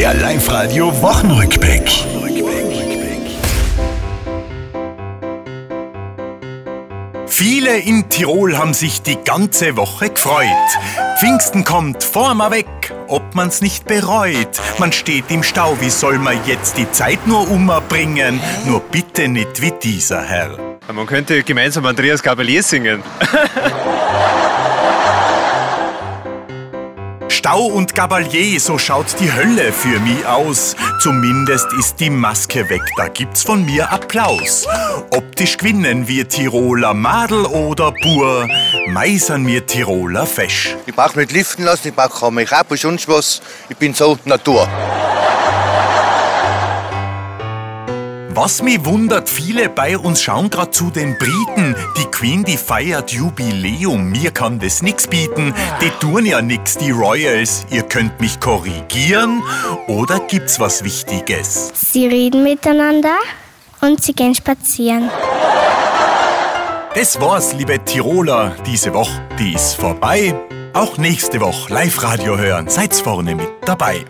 Der Live-Radio Wochenrückblick. Viele in Tirol haben sich die ganze Woche gefreut. Pfingsten kommt, fahr mal weg, ob man's nicht bereut. Man steht im Stau, wie soll man jetzt die Zeit nur umbringen? Nur bitte nicht wie dieser Herr. Man könnte gemeinsam Andreas Gabalier singen. Stau und Gabalier, so schaut die Hölle für mich aus. Zumindest ist die Maske weg, da gibt's von mir Applaus. Optisch gewinnen wir Tiroler Madel oder Bur, meisern wir Tiroler fesch. Ich brauch nicht liften lassen, ich kein Make-up und sonst was. Ich bin so Natur. Was mich wundert, viele bei uns schauen grad zu den Briten. Die Queen, die feiert Jubiläum, mir kann das nix bieten. Die tun ja nix, die Royals. Ihr könnt mich korrigieren oder gibt's was Wichtiges? Sie reden miteinander und sie gehen spazieren. Das war's, liebe Tiroler. Diese Woche, die ist vorbei. Auch nächste Woche Live-Radio hören. Seid's vorne mit dabei.